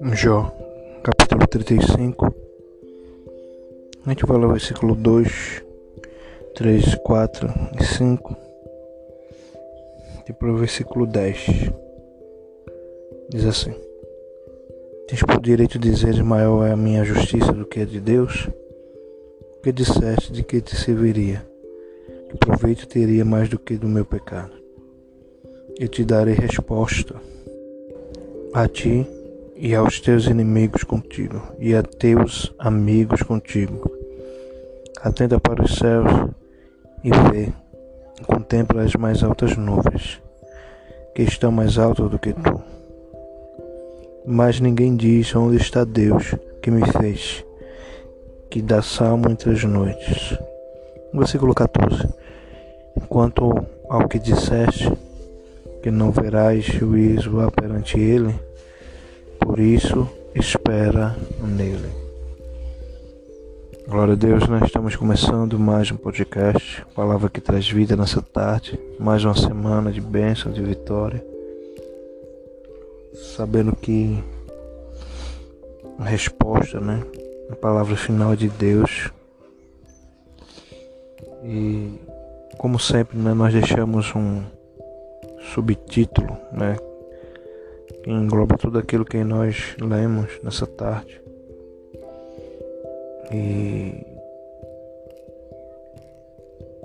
Jó, capítulo 35. A gente vai ler o versículo 2, 3, 4 e 5. E para o versículo 10. Diz assim: Tens por direito de dizer maior é a minha justiça do que a de Deus? O que disseste de que te serviria? Que proveito teria mais do que do meu pecado? Eu te darei resposta a ti e aos teus inimigos contigo, e a teus amigos contigo. Atenta para os céus e vê, contempla as mais altas nuvens, que estão mais altas do que tu. Mas ninguém diz onde está Deus que me fez, que dá salmo entre as noites. Versículo 14. Quanto ao que disseste, que não verás juízo perante ele, por isso espera nele. Glória a Deus, nós estamos começando mais um podcast, palavra que traz vida nessa tarde, mais uma semana de bênção, de vitória, sabendo que a resposta, né, a palavra final é de Deus. E como sempre, né, nós deixamos um subtítulo, né, engloba tudo aquilo que nós lemos nessa tarde. E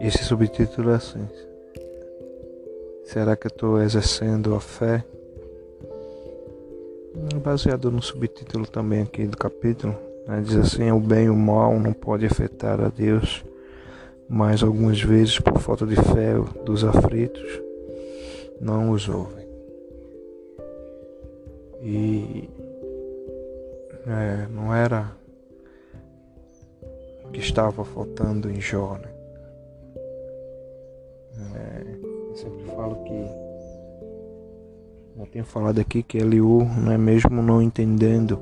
esse subtítulo é assim: Será que eu estou exercendo a fé? Baseado no subtítulo também aqui do capítulo, né, diz assim: O bem e o mal não pode afetar a Deus, mas algumas vezes, por falta de fé dos aflitos, não os ouvem. E é, não era o que estava faltando em Jó. Né? É, eu sempre falo que eu tenho falado aqui que Eliú, né, mesmo não entendendo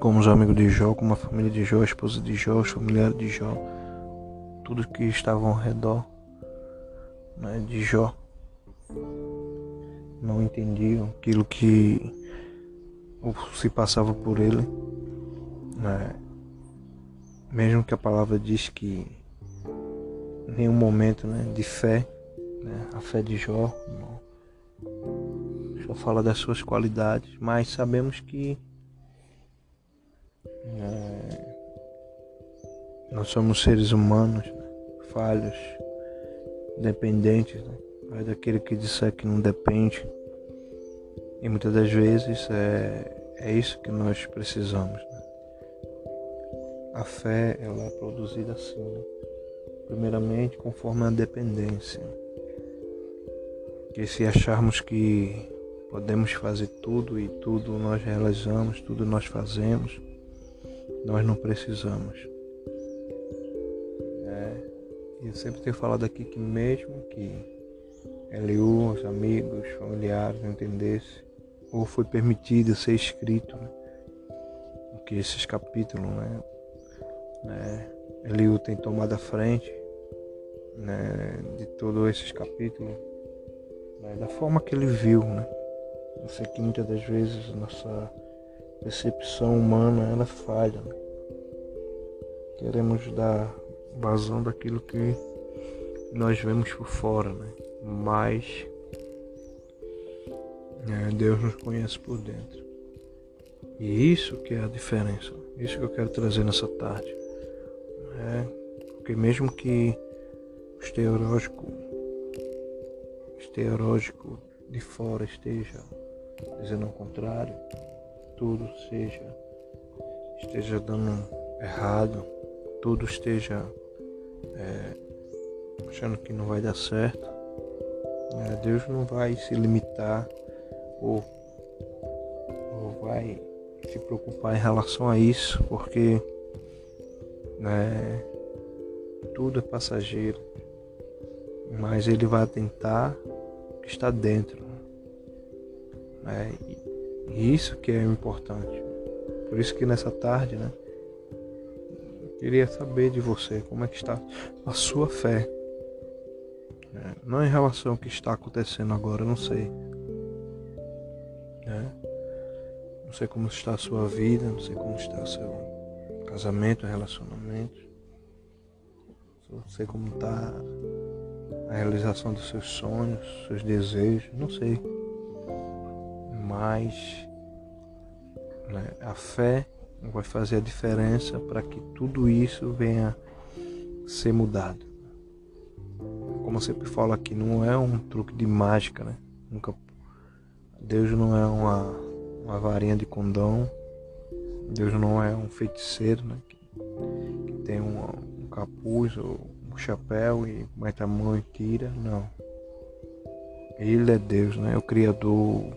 como os amigos de Jó, como a família de Jó, a esposa de Jó, os familiares de Jó, tudo que estavam ao redor né, de Jó não entendiam aquilo que se passava por ele. Né? Mesmo que a palavra diz que nenhum momento né, de fé, né, a fé de Jó, Jó fala das suas qualidades, mas sabemos que é, nós somos seres humanos, né, falhos, dependentes. Daquele que disser que não depende. E muitas das vezes é, é isso que nós precisamos. Né? A fé ela é produzida assim, né? primeiramente conforme a dependência. Que se acharmos que podemos fazer tudo e tudo nós realizamos, tudo nós fazemos, nós não precisamos. É, eu sempre tenho falado aqui que mesmo que Eliú, os amigos, familiares entendesse, ou foi permitido ser escrito, né? que esses capítulos, né? né? Tem tomado a frente né? de todos esses capítulos, né? da forma que ele viu, né? Eu sei que muitas das vezes nossa percepção humana ela falha, né? Queremos dar vazão daquilo que nós vemos por fora, né? Mas é, Deus nos conhece por dentro. E isso que é a diferença, isso que eu quero trazer nessa tarde. É, porque mesmo que o estereótipo, estereótipo de fora esteja dizendo o contrário, tudo seja esteja dando errado, tudo esteja é, achando que não vai dar certo, né? Deus não vai se limitar ou, ou vai se preocupar em relação a isso, porque né, tudo é passageiro, mas Ele vai tentar o que está dentro. Né? E isso que é importante. Por isso que nessa tarde, né? Queria saber de você como é que está a sua fé. É, não em relação ao que está acontecendo agora, não sei. É. Não sei como está a sua vida, não sei como está o seu casamento, relacionamento. Não sei como está a realização dos seus sonhos, seus desejos, não sei. Mas né, a fé vai fazer a diferença para que tudo isso venha ser mudado. Como eu sempre falo aqui, não é um truque de mágica, né? Nunca Deus não é uma, uma varinha de condão. Deus não é um feiticeiro, né? Que, que tem um, um capuz ou um chapéu e mete a mão e tira. Não. Ele é Deus, né? O Criador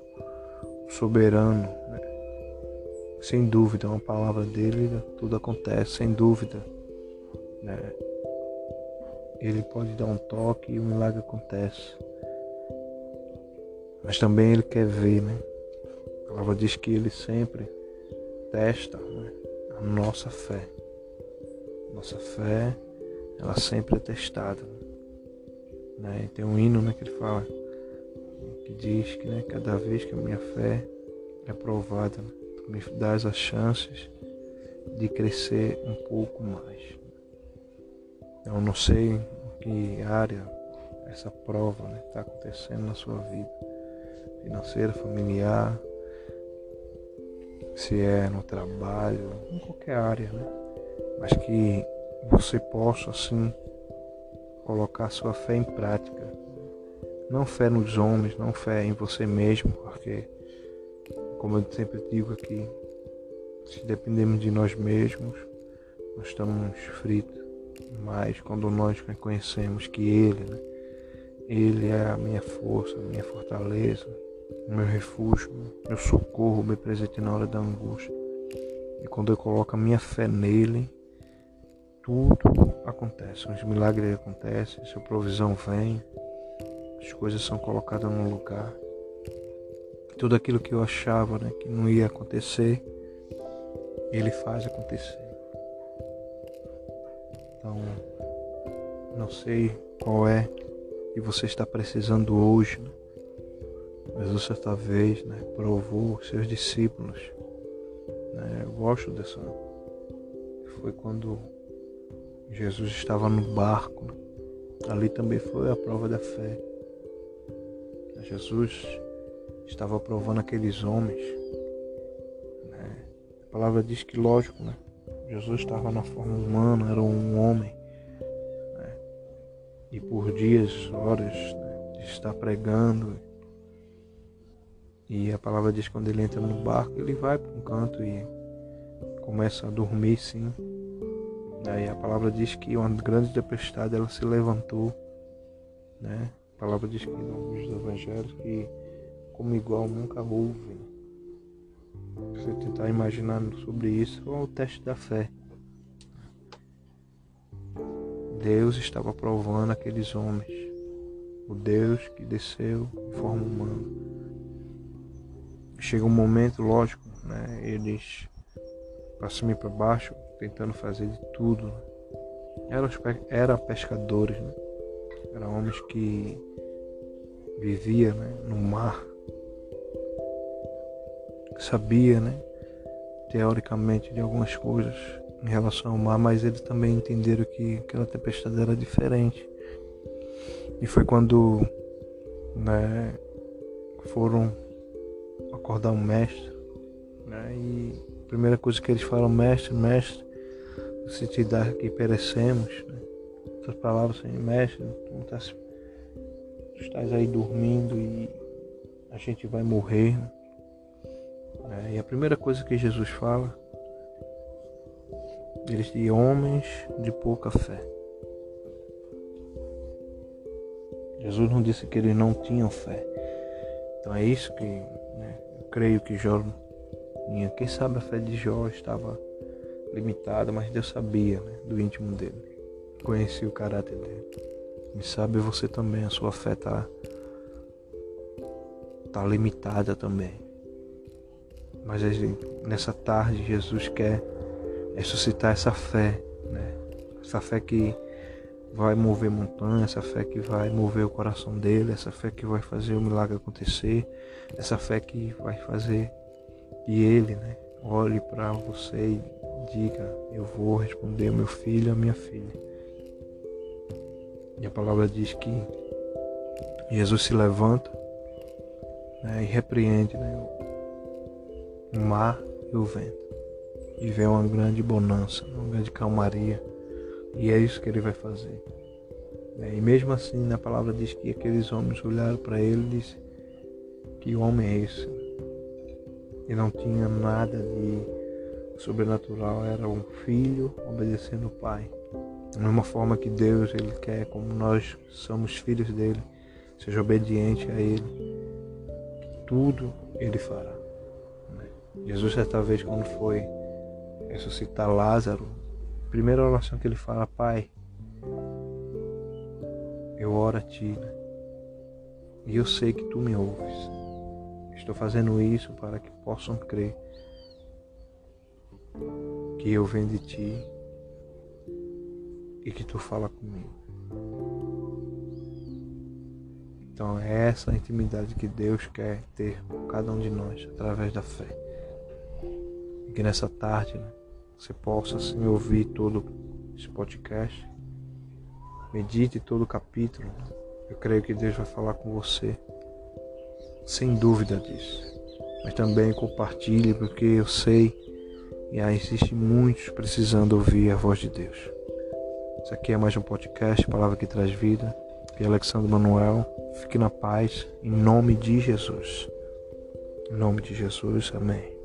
soberano. Né? Sem dúvida, uma palavra dele, tudo acontece, sem dúvida. Né? Ele pode dar um toque e o milagre acontece. Mas também ele quer ver, né? A palavra diz que ele sempre testa né? a nossa fé. Nossa fé, ela sempre é testada. Né? E tem um hino né, que ele fala, que diz que né, cada vez que a minha fé é provada, né, me dás as chances de crescer um pouco mais. Eu não sei em que área essa prova está né, tá acontecendo na sua vida financeira, familiar, se é no trabalho, em qualquer área, né? Mas que você possa assim colocar sua fé em prática. Não fé nos homens, não fé em você mesmo, porque como eu sempre digo aqui, se dependemos de nós mesmos, nós estamos fritos. Mas quando nós reconhecemos que Ele, né, Ele é a minha força, a minha fortaleza, meu refúgio, meu socorro, meu presente na hora da angústia. E quando eu coloco a minha fé nele, tudo acontece, os milagres acontecem, sua provisão vem, as coisas são colocadas no lugar. Tudo aquilo que eu achava né, que não ia acontecer, ele faz acontecer. Então, não sei qual é que você está precisando hoje. Né? Jesus certa vez né, provou seus discípulos. Né, eu gosto dessa. Foi quando Jesus estava no barco. Né, ali também foi a prova da fé. Jesus estava provando aqueles homens. Né, a palavra diz que, lógico, né, Jesus estava na forma humana, era um homem. Né, e por dias, horas, né, estar pregando e a palavra diz que quando ele entra no barco, ele vai para um canto e começa a dormir sim. Aí a palavra diz que uma grande tempestade ela se levantou. Né? A palavra diz que nos evangelhos que como igual nunca houve. Né? Você tentar imaginar sobre isso é o teste da fé. Deus estava provando aqueles homens. O Deus que desceu em forma humana chega um momento, lógico, né? Eles para cima e para baixo, tentando fazer de tudo. Eram, eram pescadores, né? Eram homens que viviam né, no mar. Sabia, né? Teoricamente de algumas coisas em relação ao mar, mas eles também entenderam que aquela tempestade era diferente. E foi quando né, foram acordar um mestre. Né? E a primeira coisa que eles falam, mestre, mestre, se te dá que perecemos. Né? Outras palavras assim, mestre, tu, tá, tu estás aí dormindo e a gente vai morrer. Né? É, e a primeira coisa que Jesus fala, eles de homens de pouca fé. Jesus não disse que eles não tinham fé. Então é isso que né, creio que Jó tinha. Quem sabe a fé de Jó estava limitada, mas Deus sabia né, do íntimo dele. Conhecia o caráter dele. E sabe você também, a sua fé está tá limitada também. Mas nessa tarde Jesus quer ressuscitar essa fé, né? Essa fé que vai mover montanha, essa fé que vai mover o coração dele, essa fé que vai fazer o milagre acontecer, essa fé que vai fazer e ele, né, olhe para você e diga: Eu vou responder meu filho, a minha filha. E a palavra diz que Jesus se levanta né, e repreende né, o mar e o vento. E vê uma grande bonança, uma grande calmaria. E é isso que ele vai fazer. É, e mesmo assim, na palavra diz que aqueles homens olharam para ele e disse que homem é esse? E não tinha nada de sobrenatural, era um filho obedecendo o pai. Da mesma forma que Deus ele quer, como nós somos filhos dele, seja obediente a ele, tudo ele fará. Jesus certa vez quando foi ressuscitar Lázaro, a primeira oração que ele fala, Pai, eu oro a Ti, né? e eu sei que Tu me ouves. Estou fazendo isso para que possam crer que eu venho de Ti e que Tu fala comigo. Então é essa intimidade que Deus quer ter com cada um de nós através da fé. Que nessa tarde né, você possa assim, ouvir todo esse podcast Medite todo o capítulo. Eu creio que Deus vai falar com você. Sem dúvida disso. Mas também compartilhe, porque eu sei e aí existe muitos precisando ouvir a voz de Deus. Isso aqui é mais um podcast, Palavra que Traz Vida. E Alexandre Manuel, fique na paz, em nome de Jesus. Em nome de Jesus, amém.